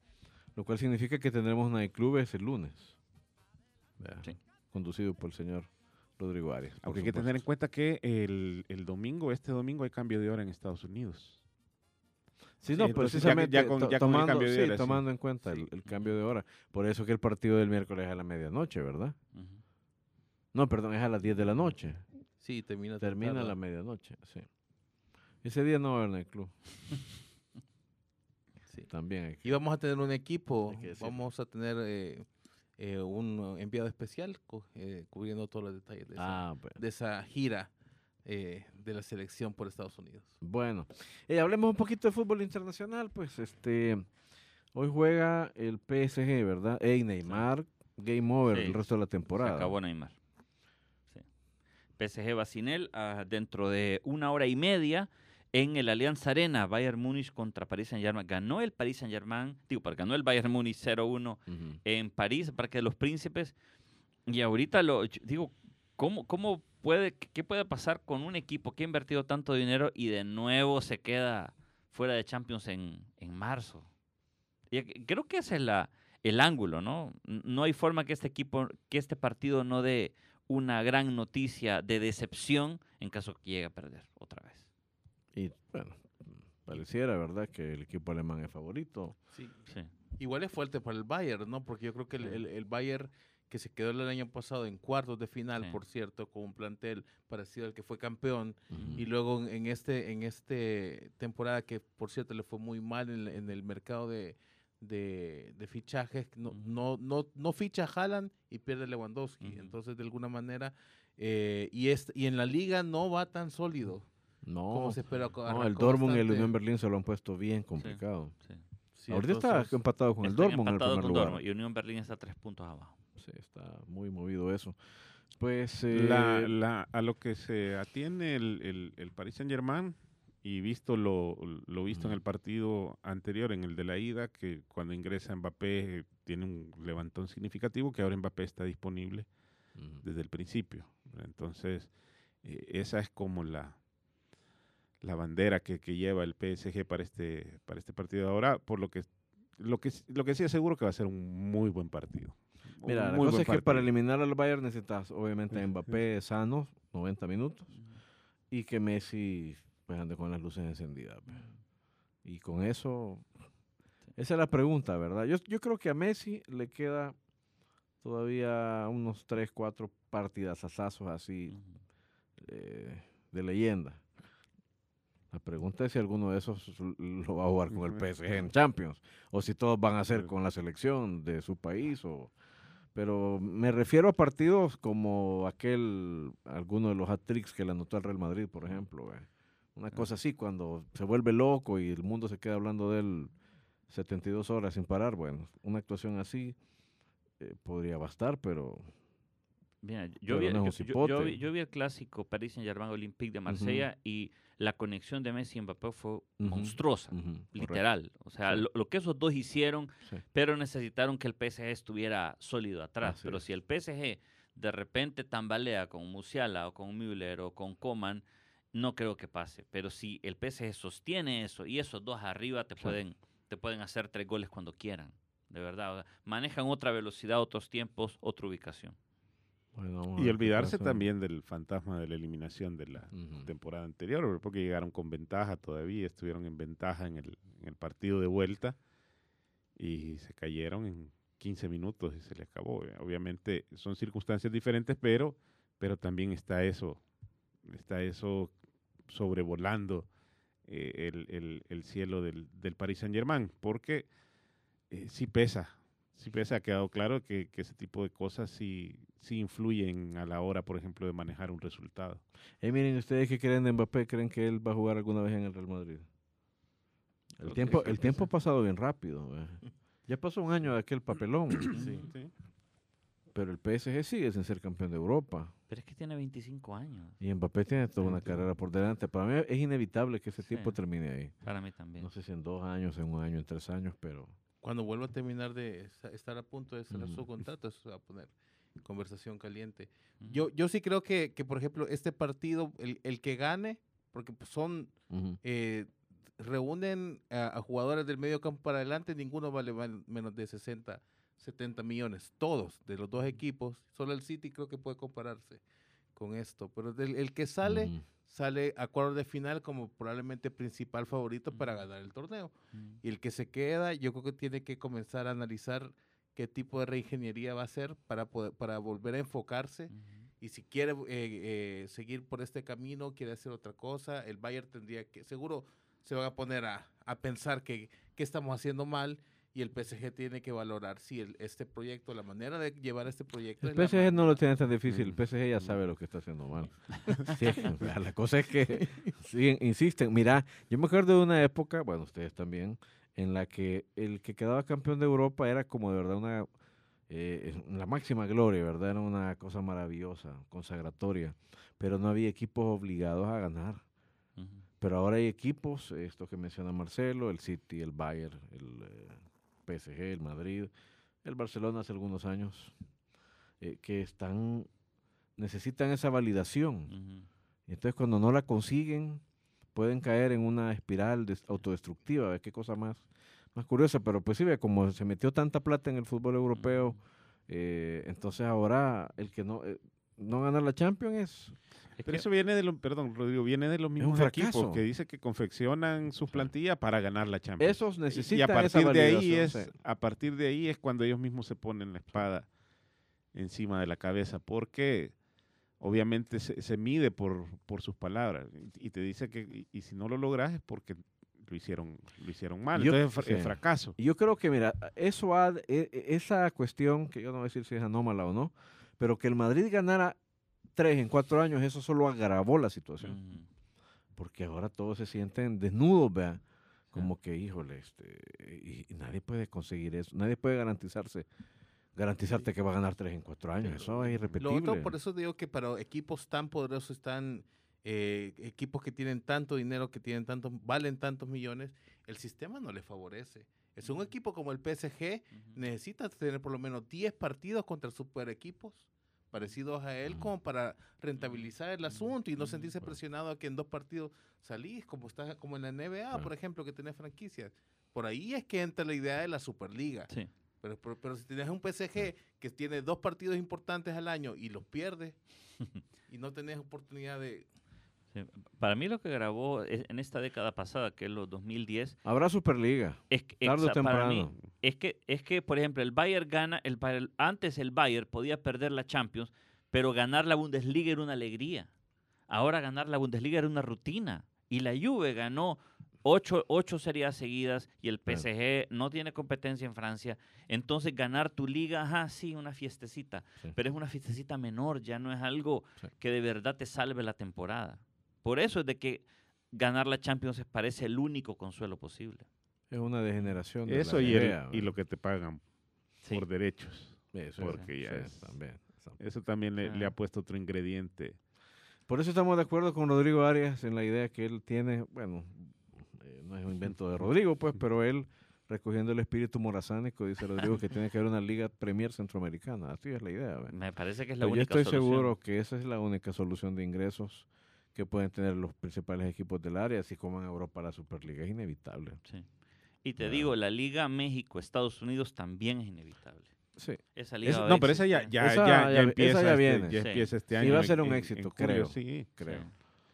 Lo cual significa que tendremos una de clubes el lunes. Conducido por el señor Rodrigo Arias. Aunque hay que tener en cuenta que el, el domingo, este domingo, hay cambio de hora en Estados Unidos. Sí, no, precisamente ya con- ya con el tomando, cambio de hora, sí. tomando en cuenta el, cambio de hora. Por eso que el partido del miércoles es a la medianoche, ¿verdad? Ujú. No, perdón, es a las 10 de la noche. Sí, termina. Termina a la medianoche, sí. Ese día no va a haber en el club. Sí. También hay que- Y vamos a tener un equipo, vamos a tener eh, eh, un enviado especial eh, cubriendo todos los detalles de esa, Ah, bueno. de esa gira eh, de la selección por Estados Unidos. Bueno, eh, hablemos un poquito de fútbol internacional, pues este hoy juega el PSG, ¿verdad? Ey, Neymar, game over Sí, el resto de la Se temporada. acabó Neymar. Sí. PSG va sin él ah, dentro de una hora y media en el Allianz Arena. Bayern Múnich contra París Saint-Germain. Ganó el París Saint-Germain, digo, ganó el Bayern Múnich 0-1 Ujú. en París, Parque de los Príncipes. Y ahorita lo digo, ¿cómo, cómo puede, qué puede pasar con un equipo que ha invertido tanto dinero y de nuevo se queda fuera de Champions en, en marzo? Y c- creo que ese es la, el ángulo, ¿no? No hay forma que este equipo, que este partido no dé una gran noticia de decepción en caso que llegue a perder otra vez. Y bueno, pareciera, ¿verdad? Que el equipo alemán es favorito. Sí. Sí. Igual es fuerte para el Bayern, ¿no? Porque yo creo que el, el- el Bayern que se quedó el año pasado en cuartos de final, Sí. por cierto, con un plantel parecido al que fue campeón, Ujú. y luego en- este en este temporada que por cierto le fue muy mal en, el- en el mercado de, de, de fichajes no, Ujú. no, no, no ficha Haaland y pierde Lewandowski Ujú. entonces de alguna manera eh, y es, y en la liga no va tan sólido No, como se espera no, el Dortmund y el Unión Berlín se lo han puesto bien complicado. sí. Sí, Ahorita está empatado con el Dortmund en el primer con lugar. Dortmund y Unión Berlín está tres puntos abajo. Sí, está muy movido eso. Pues eh, La- la- a lo que se atiene el, el, el Paris Saint Germain y visto lo, lo visto en Ujú. el partido anterior, en el de la ida, que cuando ingresa Mbappé eh, tiene un levantón significativo, que ahora Mbappé está disponible ujú. desde el principio. Entonces, eh, esa es como la, la bandera que, que lleva el PSG para este, para este partido ahora, por lo que lo que, lo que sí es seguro que va a ser un muy buen partido. Mira, la cosa es que para eliminar al Bayern necesitas obviamente a Mbappé sano, 90 minutos, y que Messi pues, ande con las luces encendidas. pues. Y con eso, esa es la pregunta, ¿verdad? Yo, yo creo que a Messi le queda todavía unos 3, 4 partidas así eh, de leyenda. La pregunta es si alguno de esos lo va a jugar con el. PSG en Champions o si todos van a ser con la selección de su país o pero me refiero a partidos como aquel alguno de los hat-tricks que le anotó al Real Madrid, por ejemplo, eh. una cosa así cuando se vuelve loco y el mundo se queda hablando de él 72 horas sin parar, bueno, una actuación así eh, podría bastar, pero Mira, yo, vi, no es yo- un yo- yo cipote. vi, yo vi el clásico Paris Saint-Germain Olympique de Marsella y la conexión de Messi y Mbappé fue monstruosa, literal. O sea, Sí. lo, lo que esos dos hicieron, Sí. pero necesitaron que el PSG estuviera sólido atrás. Así pero es. si el PSG de repente tambalea con Musiala o con Müller o con Coman, no creo que pase. Pero si el PSG sostiene eso y esos dos arriba te Sí. pueden, te pueden hacer tres goles cuando quieran. De verdad, o sea, manejan otra velocidad, otros tiempos, otra ubicación. Bueno, Y olvidarse también del fantasma de la eliminación de la temporada anterior, porque llegaron con ventaja todavía, estuvieron en ventaja en el, en el partido de vuelta y se cayeron en 15 minutos y se les acabó. Eh, Obviamente son circunstancias diferentes, pero, pero también está eso, está eso sobrevolando eh, el, el- el cielo del, del Paris Saint Germain, porque eh, sí pesa, sí pesa, ha quedado claro que, que ese tipo de cosas sí, sí influyen a la hora, por ejemplo, de manejar un resultado. Eh, miren, ¿ustedes qué creen de Mbappé? ¿Creen que él va a jugar alguna vez en el Real Madrid? El tiempo, el tiempo ha pasado bien rápido. eh. Ya pasó un año de aquel papelón, Sí, sí. pero el PSG sigue sin ser campeón de Europa. Pero es que tiene 25 años. Y Mbappé tiene toda una carrera por delante. Para mí es inevitable que ese Sí. tipo termine ahí. Para mí también. No sé si en dos años, en un año, en tres años, pero... Cuando vuelva a terminar de estar a punto de cerrar su contrato, eso se va a poner conversación caliente. Ujú. Yo, yo sí creo que, que, por ejemplo, este partido, el, el que gane, porque pues, son, ujú. eh, reúnen a, a jugadores del medio campo para adelante, ninguno vale menos de 60, 70 millones. Todos, de los dos equipos. Solo el City creo que puede compararse con esto. Pero del- el que sale, Ujú. sale a cuadro de final como probablemente principal favorito para ganar el torneo. Y el que se queda, yo creo que tiene que comenzar a analizar qué tipo de reingeniería va a hacer para, poder, para volver a enfocarse. Ujú. Y si quiere eh, eh, seguir por este camino, quiere hacer otra cosa, el Bayern tendría que, seguro se van a poner a, a pensar que, que estamos haciendo mal y el PSG tiene que valorar si el, este proyecto, la manera de llevar este proyecto... El es PSG no lo tiene tan difícil. El Mm. PSG ya sabe lo que está haciendo mal. Sí, la cosa es que siguen, insisten. Mira, yo me acuerdo de una época, bueno, ustedes también, en la que el que quedaba campeón de Europa era como de verdad una eh, la máxima gloria, ¿verdad? Era una cosa maravillosa, consagratoria, pero no había equipos obligados a ganar. Ujú. Pero ahora hay equipos, esto que menciona Marcelo, el City, el Bayern, el eh, PSG, el Madrid, el Barcelona hace algunos años, eh, que están, necesitan esa validación. Ujú. Y entonces cuando no la consiguen, pueden caer en una espiral des- autodestructiva. ¿ves? Qué cosa más, más curiosa. Pero pues sí, ve, como se metió tanta plata en el fútbol europeo, eh, entonces ahora el que no, eh, no gana la Champions es... Es Pero eso viene de lo, perdón, Rodrigo, viene de los mismos equipos que dice que confeccionan sus plantillas para ganar la Champions. Esos y necesitan a esa partir de ahí es sí. a partir de ahí es cuando ellos mismos se ponen la espada encima de la cabeza porque obviamente se, se mide por, por sus palabras y, te dice que y, y si no lo logras es porque lo hicieron lo hicieron mal Yo- entonces sí. fracaso Y yo creo que, mira, eso ha, e- e- esa cuestión, que yo no voy a decir si es anómala o no, pero que el Madrid ganara tres en cuatro años, eso solo agravó la situación. Ujú. Porque ahora todos se sienten desnudos, vea. Como que, híjole, este, y, y nadie puede conseguir eso, nadie puede garantizarse, garantizarte que va a ganar tres en cuatro años, eso es Lo irrepetible. otro, por eso digo que para equipos tan poderosos, tan eh, equipos que tienen tanto dinero, que tienen tantos, valen tantos millones, el sistema no les favorece. Es un equipo como el PSG, necesita tener por lo menos 10 partidos contra super equipos parecidos a él como para rentabilizar el asunto y no sentirse presionado a que en dos partidos salís, como está como en la NBA, por ejemplo, que tenés franquicias. Por ahí es que entra la idea de la Superliga. Sí. Pero, pero, pero si tienes un PSG que tiene dos partidos importantes al año y los pierdes y no tenés oportunidad de... Sí. Para mí lo que grabó en esta década pasada, que es los 2010, Habrá Superliga, es que, tarde o exa- para mí, temprano. es que, es que, por ejemplo, el Bayern gana, el, antes el Bayern podía perder la Champions, pero ganar la Bundesliga era una alegría. Ahora ganar la Bundesliga era una rutina. Y la Juve ganó ocho, ocho series seguidas y el Claro. PSG no tiene competencia en Francia. Entonces ganar tu liga, ajá, sí, una fiestecita. Sí. Pero es una fiestecita menor, ya no es algo Sí. que de verdad te salve la temporada. Por eso es de que ganar la Champions parece el único consuelo posible. Es una degeneración. de eso la y, el- idea, y lo que te pagan Sí. por derechos Eso, porque ya sí, es- también, Eso también le, le ha puesto otro ingrediente. Por eso estamos de acuerdo con Rodrigo Arias en la idea que él tiene, bueno, eh, no es un invento de Rodrigo, pues, pero él, recogiendo el espíritu morazánico, dice Rodrigo que tiene que haber una liga Premier Centroamericana. Así es la idea. ¿ve? Me parece que es la Pero yo única estoy solución. seguro que esa es la única solución de ingresos que pueden tener los principales equipos del área, así como en Europa la Superliga. Es inevitable. Sí. Y te Claro. digo, la Liga México-Estados Unidos también es inevitable. Sí. Esa liga no, pero esa ya, ya, Esa ya, ya- ya esa empieza, ya este- viene. ya Sí. empieza este Sí, año. va a ser un en- éxito, en julio, creo. Sí. Creo. Sí,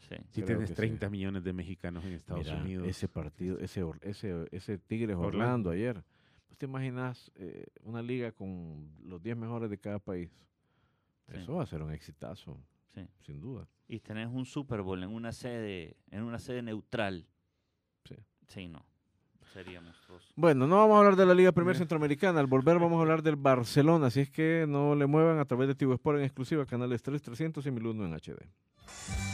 sí. Si tienes que sí. 30 millones de mexicanos en Estados Mira, Unidos. ese partido, ese, ese, ese Tigres Orlando. Orlando ayer. ¿Tú te imaginas eh, una liga con los 10 mejores de cada país? Sí. Eso va a ser un exitazo, Sí. sin duda. Y tenés un Super Bowl en una sede, en una sede neutral. Sí. Sí, no. Sería monstruoso. Bueno, no vamos a hablar de la Liga Premier. Centroamericana. Al volver vamos a hablar del Barcelona. Así es que no le muevan a través de Tigo Sport en exclusiva, canales 3, 300 y 1001 en HD.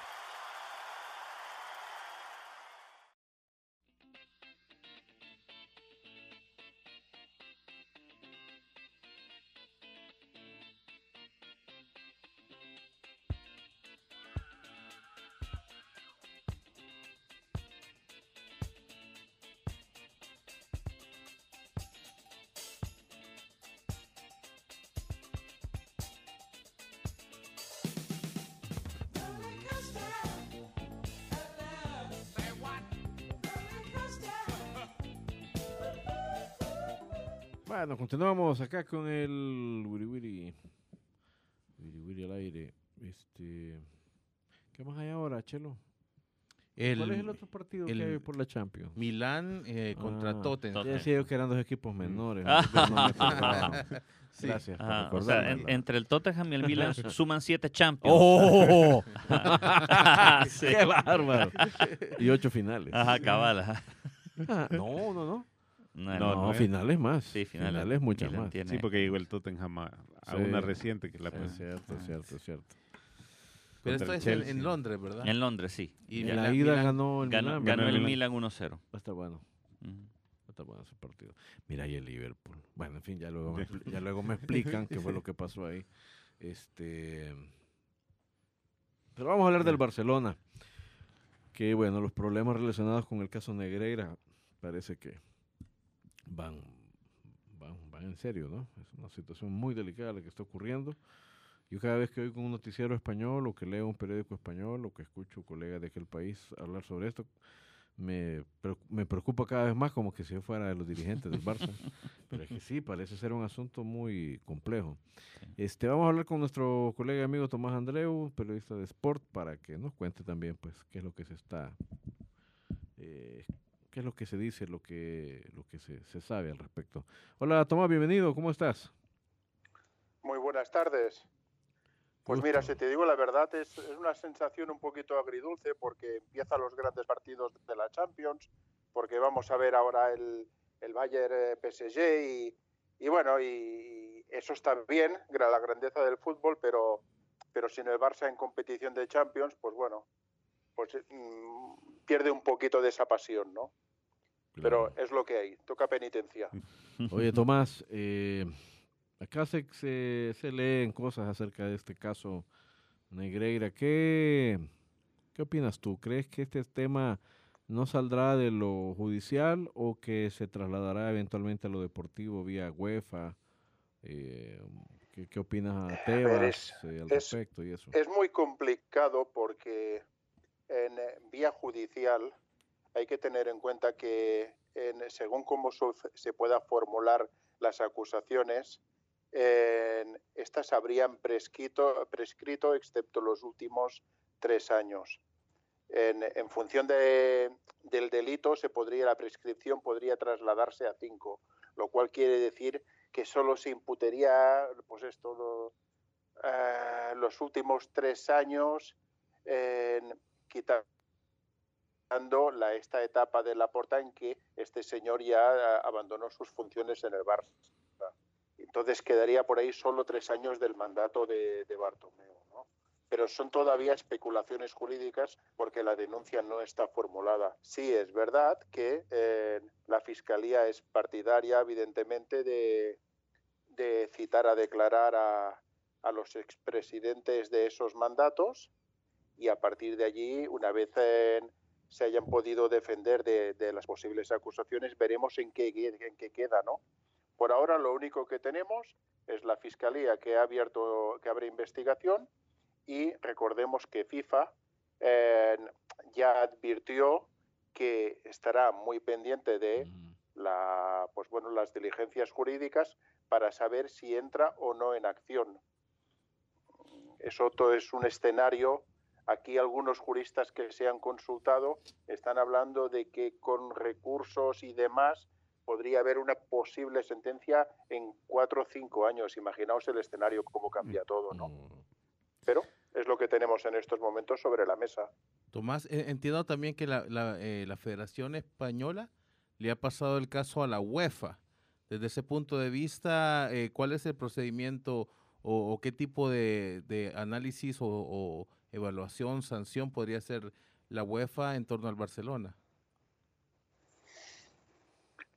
Bueno, continuamos acá con el Wiri Wiri. Wiri Wiri al aire. Este, ¿Qué más hay ahora, Chelo? El, ¿Cuál es el otro partido el que hay por la Champions? Milán eh, contra Ah, Tottenham. Ya decía yo que eran dos equipos menores. Ah. Sí. Gracias por Ajá, o sea, en- recordármelo. entre el Tottenham y el Milan suman siete Champions. ¡Oh! Sí. ¡Qué bárbaro! Y ocho finales. Ajá, cabal. ajá. Ah, no, no, no. No, No, es. finales más. Sí, finales. finales muchas Milan más. tiene- Sí, porque llegó el Tottenham a, a Sí. una reciente que la pues, cierto, es cierto, cierto. Pero esto es en. Londres, ¿verdad? En Londres, sí. Y En la ida ganó el Ganó, Milan. ganó el Milan. Milan 1-0. Va a estar bueno. Va a estar bueno ese partido. Mira, y el Liverpool. Bueno, en fin, ya luego, ya luego me explican qué fue lo que pasó ahí. Este, pero vamos a hablar del Barcelona. Que bueno, los problemas relacionados con el caso Negreira parece que van, van, van en serio, ¿no? Es una situación muy delicada la que está ocurriendo. Yo cada vez que oigo un noticiero español o que leo un periódico español o que escucho colegas de aquel país hablar sobre esto, me, me preocupa cada vez más como que si yo fuera de los dirigentes del Barça. Pero es que sí, parece ser un asunto muy complejo. Este, vamos a hablar con nuestro colega y amigo Tomás Andreu, periodista de Sport, para que nos cuente también pues qué es lo que se está, eh, qué es lo que se dice, lo que, lo que se, se sabe al respecto. Hola Tomás, bienvenido, ¿cómo estás? Muy buenas tardes. Pues mira, si te digo la verdad, es, es una sensación un poquito agridulce porque empiezan los grandes partidos de la Champions, porque vamos a ver ahora el, el Bayern eh, PSG y, y bueno, y eso está bien, la grandeza del fútbol, pero, pero sin el Barça en competición de Champions, pues bueno, pues mm, pierde un poquito de esa pasión, ¿no? Pero es lo que hay, toca penitencia. Oye, Tomás, eh, acá se, se, se leen cosas acerca de este caso Negreira. ¿Qué, ¿Qué opinas tú? ¿Crees que este tema no saldrá de lo judicial o que se trasladará eventualmente a lo deportivo vía UEFA? Eh, ¿qué, qué opinas a ver, Tebas es- eh, al es- respecto y eso? Es muy complicado porque en eh, vía judicial hay que tener en cuenta que según cómo se pueda formular las acusaciones, estas habrían prescrito, prescrito excepto los últimos tres años. En, en función de- del delito, se podría, la prescripción podría trasladarse a cinco, lo cual quiere decir que solo se imputaría, pues esto, eh, los últimos tres años, en quitando la, esta etapa de la porta en que este señor ya eh, abandonó sus funciones en el Barça. Entonces quedaría por ahí solo tres años del mandato de, de Bartomeu. ¿no? Pero son todavía especulaciones jurídicas porque la denuncia no está formulada. Sí, es verdad que eh, la Fiscalía es partidaria, evidentemente, de, de citar a declarar a, a los expresidentes de esos mandatos y a partir de allí, una vez eh, se hayan podido defender de, de las posibles acusaciones, veremos en qué, en qué queda, ¿no? Por ahora lo único que tenemos es la fiscalía que ha abierto, que abre investigación y recordemos que FIFA eh, ya advirtió que estará muy pendiente de Mm, la, pues bueno, las diligencias jurídicas para saber si entra o no en acción. Eso todo es un escenario. Aquí algunos juristas que se han consultado están hablando de que con recursos y demás podría haber una posible sentencia en cuatro o cinco años. Imaginaos el escenario, cómo cambia todo, ¿no? mm. Pero es lo que tenemos en estos momentos sobre la mesa. Tomás, entiendo también que la, la, eh, la Federación Española le ha pasado el caso a la UEFA. Desde ese punto de vista, eh, ¿cuál es el procedimiento o, o qué tipo de, de análisis o, o evaluación, sanción podría hacer la UEFA en torno al Barcelona?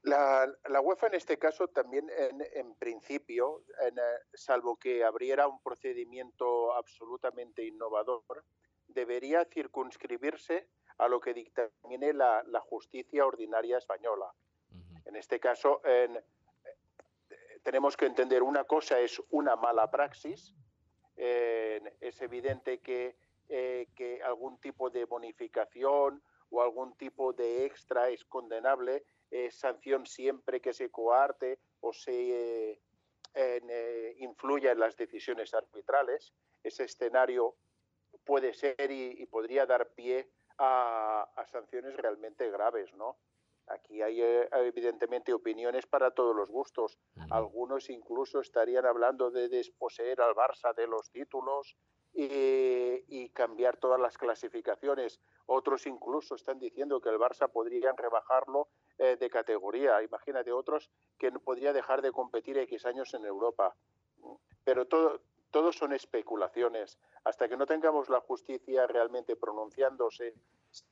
La, la UEFA en este caso también, en, en principio, en, eh, salvo que abriera un procedimiento absolutamente innovador, debería circunscribirse a lo que dictamine la, la justicia ordinaria española. En este caso, en- eh, tenemos que entender una cosa es una mala praxis. Es evidente que, eh, que algún tipo de bonificación o algún tipo de extra es condenable, es sanción siempre que se coarte o se eh, eh, influya en las decisiones arbitrales. Ese escenario puede ser y, y podría dar pie a, a sanciones realmente graves, ¿no? Aquí hay eh, evidentemente opiniones para todos los gustos. Algunos incluso estarían hablando de desposeer al Barça de los títulos y, y cambiar todas las clasificaciones. Otros incluso están diciendo que el Barça podrían rebajarlo eh, de categoría. Imagínate otros que no podría dejar de competir X años en Europa. Pero todo, todo son especulaciones. Hasta que no tengamos la justicia realmente pronunciándose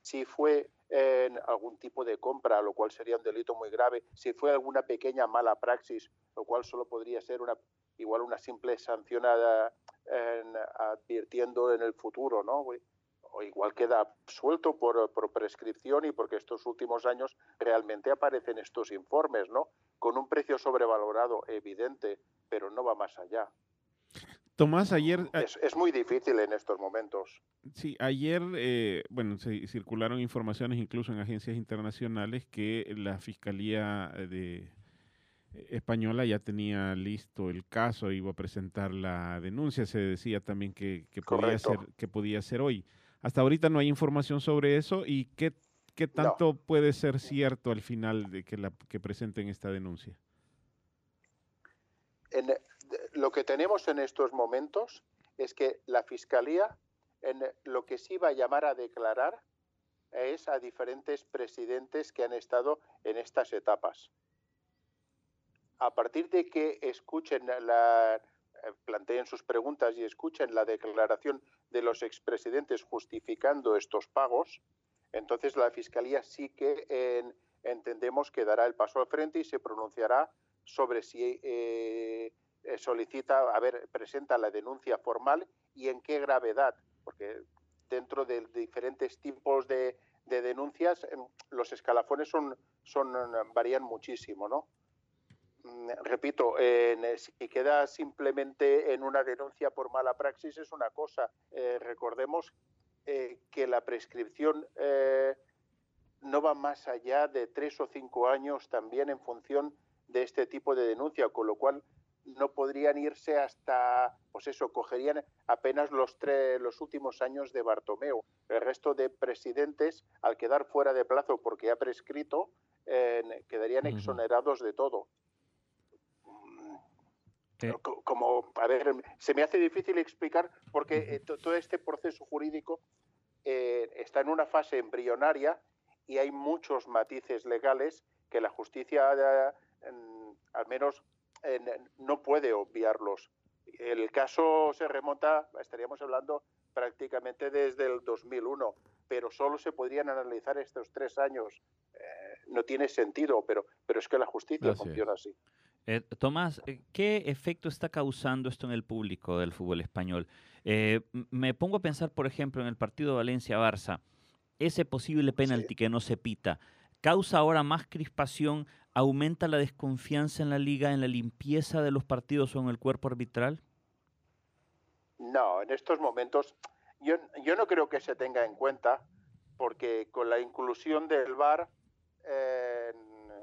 si fue en algún tipo de compra, lo cual sería un delito muy grave, si fue alguna pequeña mala praxis, lo cual solo podría ser una igual una simple sanción a- en- advirtiendo en el futuro, ¿no? O igual queda suelto por, por prescripción y porque estos últimos años realmente aparecen estos informes, ¿no? Con un precio sobrevalorado evidente, pero no va más allá. Tomás, ayer, Es, es muy difícil en estos momentos. sí, ayer, eh, bueno, se circularon informaciones incluso en agencias internacionales que la Fiscalía eh, de eh, española ya tenía listo el caso, iba a presentar la denuncia, se decía también que, que podía ser que podía ser hoy. Hasta ahorita no hay información sobre eso y qué, qué No. tanto puede ser cierto al final de que la que presenten esta denuncia. En, lo que tenemos en estos momentos es que la Fiscalía en lo que sí va a llamar a declarar es a diferentes presidentes que han estado en estas etapas. A partir de que escuchen la, eh, planteen sus preguntas y escuchen la declaración de los expresidentes justificando estos pagos, entonces la Fiscalía sí que en- entendemos que dará el paso al frente y se pronunciará sobre si eh, solicita, a ver, presenta la denuncia formal y en qué gravedad, porque dentro de diferentes tipos de, de denuncias em, los escalafones son, son varían muchísimo, ¿no? Mm, Repito, eh, si queda simplemente en una denuncia por mala praxis es una cosa. Eh, recordemos eh, que la prescripción eh, no va más allá de tres o cinco años también en función de este tipo de denuncia, con lo cual no podrían irse hasta, pues eso, cogerían apenas los, tres, los últimos años de Bartomeu. El resto de presidentes, al quedar fuera de plazo porque ha prescrito, eh, quedarían exonerados de todo. Co- Como, a ver, se me hace difícil explicar porque eh, to- todo este proceso jurídico eh, está en una fase embrionaria y hay muchos matices legales que la justicia, al menos, no puede obviarlos. El caso se remonta, estaríamos hablando prácticamente desde el 2001, pero solo se podrían analizar estos tres años. Eh, no tiene sentido, pero, pero es que la justicia Así funciona así. Eh, Tomás, eh, ¿qué efecto está causando esto en el público del fútbol español? Eh, me pongo a pensar, por ejemplo, en el partido Valencia-Barça, ese posible penalti que no se pita, ¿causa ahora más crispación? ¿Aumenta la desconfianza en la liga, en la limpieza de los partidos o en el cuerpo arbitral? No, en estos momentos yo, yo no creo que se tenga en cuenta porque con la inclusión del VAR, eh,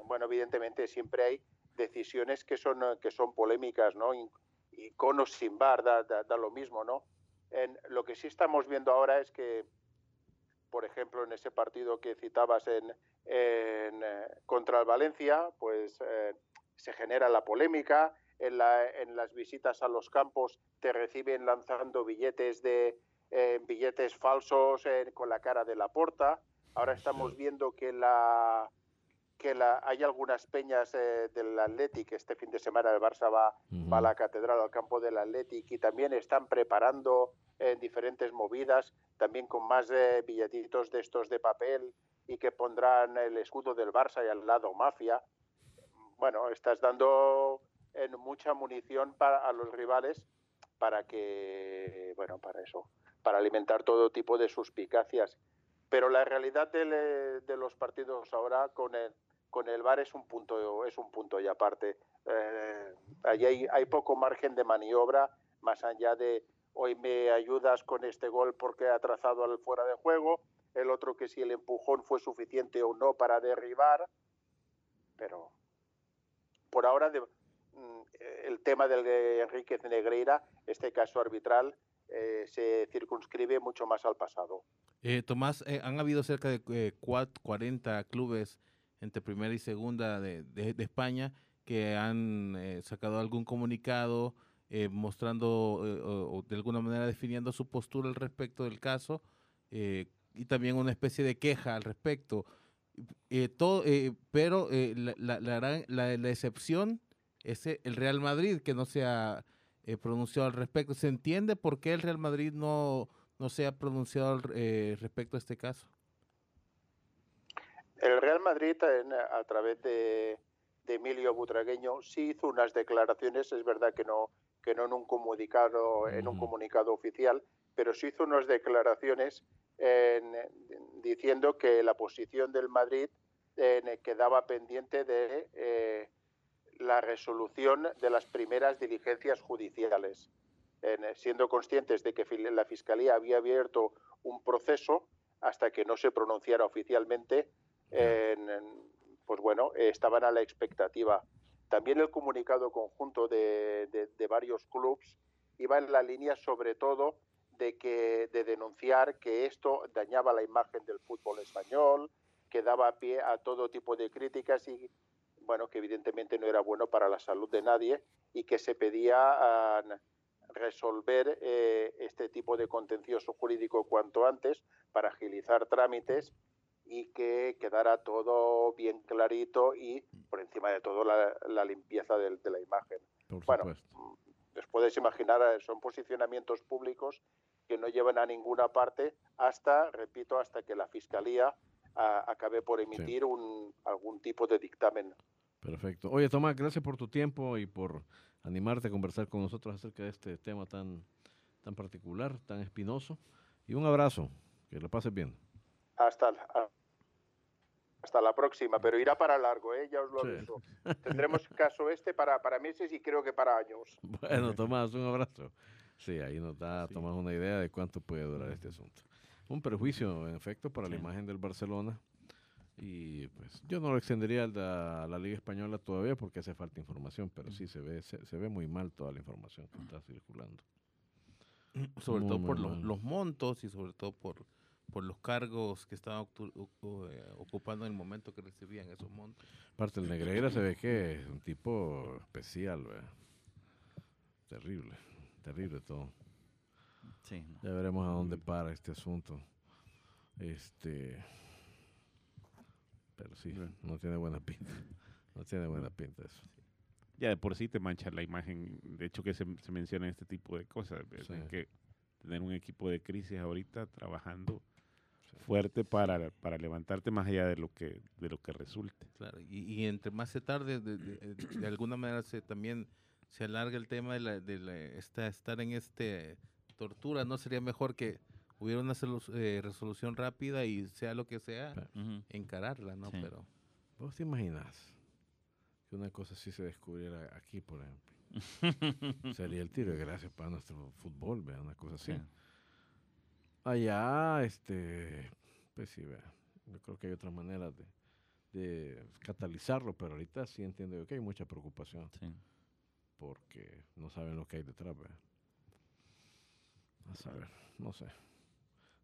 bueno, evidentemente siempre hay decisiones que son, que son polémicas, ¿no? Y con o sin VAR da, da- da lo mismo, ¿no? En, lo que sí estamos viendo ahora es que, por ejemplo, en ese partido que citabas en, en, eh, contra el Valencia, pues eh, se genera la polémica, en, la- en las visitas a los campos te reciben lanzando billetes de eh, billetes falsos eh, con la cara de la porta. Ahora estamos viendo que la que la, hay algunas peñas eh, del Athletic. Este fin de semana el Barça va, va a la catedral, al campo del Athletic, y también están preparando eh, diferentes movidas, también con más billetitos de estos de papel y que pondrán el escudo del Barça y al lado mafia. Bueno, estás dando mucha munición a los rivales para que, bueno, para eso, para alimentar todo tipo de suspicacias. Pero la realidad del, eh, de los partidos ahora con el, con el VAR es un punto, es un punto y aparte. Eh, allí hay, hay poco margen de maniobra, más allá de hoy me ayudas con este gol porque ha trazado al fuera de juego, el otro que si el empujón fue suficiente o no para derribar, pero por ahora de, mm, el tema del de Enríquez Negreira, este caso arbitral, eh, se circunscribe mucho más al pasado. Eh, Tomás, eh, han habido cerca de eh, cuat- 40 clubes entre primera y segunda de, de- de España que han eh, sacado algún comunicado eh, mostrando eh, o, o de alguna manera definiendo su postura al respecto del caso eh, y también una especie de queja al respecto. Eh, todo, eh, pero eh, la, la- la la- excepción es eh, el Real Madrid, que no se ha eh, pronunciado al respecto. ¿Se entiende por qué el Real Madrid no, no se ha pronunciado al- eh, respecto a este caso? El Real Madrid, en- a través de, de Emilio Butragueño, sí hizo unas declaraciones, es verdad que no, que no en un comunicado, en un comunicado oficial, pero sí hizo unas declaraciones diciendo que la posición del Madrid en- quedaba pendiente de eh, la resolución de las primeras diligencias judiciales, eh, siendo conscientes de que la Fiscalía había abierto un proceso hasta que no se pronunciara oficialmente en- en- pues bueno, eh, estaban a la expectativa. También el comunicado conjunto de, de- de varios clubes iba en la línea sobre todo de que de denunciar que esto dañaba la imagen del fútbol español, que daba pie a todo tipo de críticas y bueno, que evidentemente no era bueno para la salud de nadie y que se pedía ah, resolver eh, este tipo de contencioso jurídico cuanto antes para agilizar trámites y que quedara todo bien clarito y por encima de todo la, la limpieza del- de, la imagen. Por Bueno, mm, les puedes imaginar, eh, son posicionamientos públicos que no llevan a ninguna parte hasta, repito, hasta que la Fiscalía ah, acabe por emitir un, algún tipo de dictamen. Perfecto. Oye, Tomás, gracias por tu tiempo y por animarte a conversar con nosotros acerca de este tema tan, tan particular, tan espinoso. Y un abrazo. Que lo pases bien. Hasta, la- hasta la próxima, pero irá para largo, ¿eh? ya os lo Sí. aviso. Tendremos caso este para, para meses y creo que para años. Bueno, Tomás, un abrazo. Sí, ahí nos da Tomás una idea de cuánto puede durar este asunto. Un perjuicio, en efecto, para la Sí. imagen del Barcelona. Y pues yo no lo extendería a la, a la Liga Española todavía porque hace falta información, pero sí se ve, se, se ve muy mal toda la información que está circulando. sobre Muy, todo muy por los, montos y sobre todo por, por los cargos que estaban eh, ocupando en el momento que recibían esos montos. Aparte, el Negreira se ve que es un tipo especial, ¿verdad? Terrible, terrible todo. Sí, no. Ya veremos a dónde para este asunto. Este. Pero sí, no tiene buena pinta. No tiene buena pinta eso. Ya de por sí te mancha la imagen. De hecho, que se, se menciona este tipo de cosas. Sí. que tener un equipo de crisis ahorita trabajando fuerte para, para levantarte más allá de lo que, de lo que resulte. Claro, y, y entre más se tarde, de, de- de alguna manera se también se alarga el tema de, la, de la- esta- estar en este tortura, ¿no? Sería mejor que hubiera una eh, resolución rápida y sea lo que sea, Claro. Ujú. encararla, ¿no? Sí. Pero ¿Vos te imaginas que una cosa así se descubriera aquí, por ejemplo? Sería el tiro de gracias para nuestro fútbol, vea, una cosa así. Sí. Allá, este, pues sí, vea, yo creo que hay otras maneras de, de catalizarlo, pero ahorita sí entiendo yo que hay mucha preocupación. Sí. Porque no saben lo que hay detrás. ¿verdad? A saber, no sé.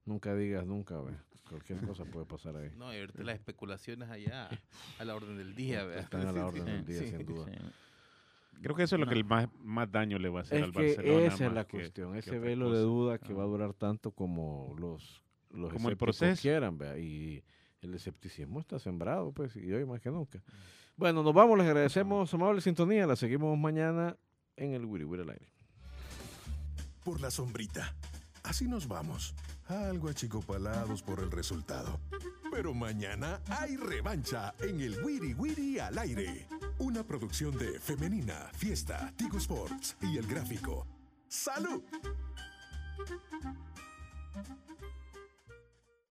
Nunca digas nunca, ¿verdad? cualquier cosa puede pasar ahí. no, y ahorita las especulaciones allá a la orden del día, ¿verdad? Están a la orden del día, sí. sin duda. Sí. Creo que eso es lo que No. el más, más daño le va a hacer Es al que Barcelona. esa es la que- cuestión, que ese velo de cosa. duda que va a Ah. durar tanto como los, los Como el proceso. quieran, ¿verdad? y el escepticismo está sembrado, pues, y hoy más que nunca. Bueno, nos vamos, les agradecemos su amable sintonía, la seguimos mañana en el Wiri Wiri al aire. por la sombrita. Así nos vamos. Algo achicopalados por el resultado. Pero mañana hay revancha en el Wiri Wiri al aire. Una producción de Femenina, Fiesta, Tigo Sports y El Gráfico. ¡Salud!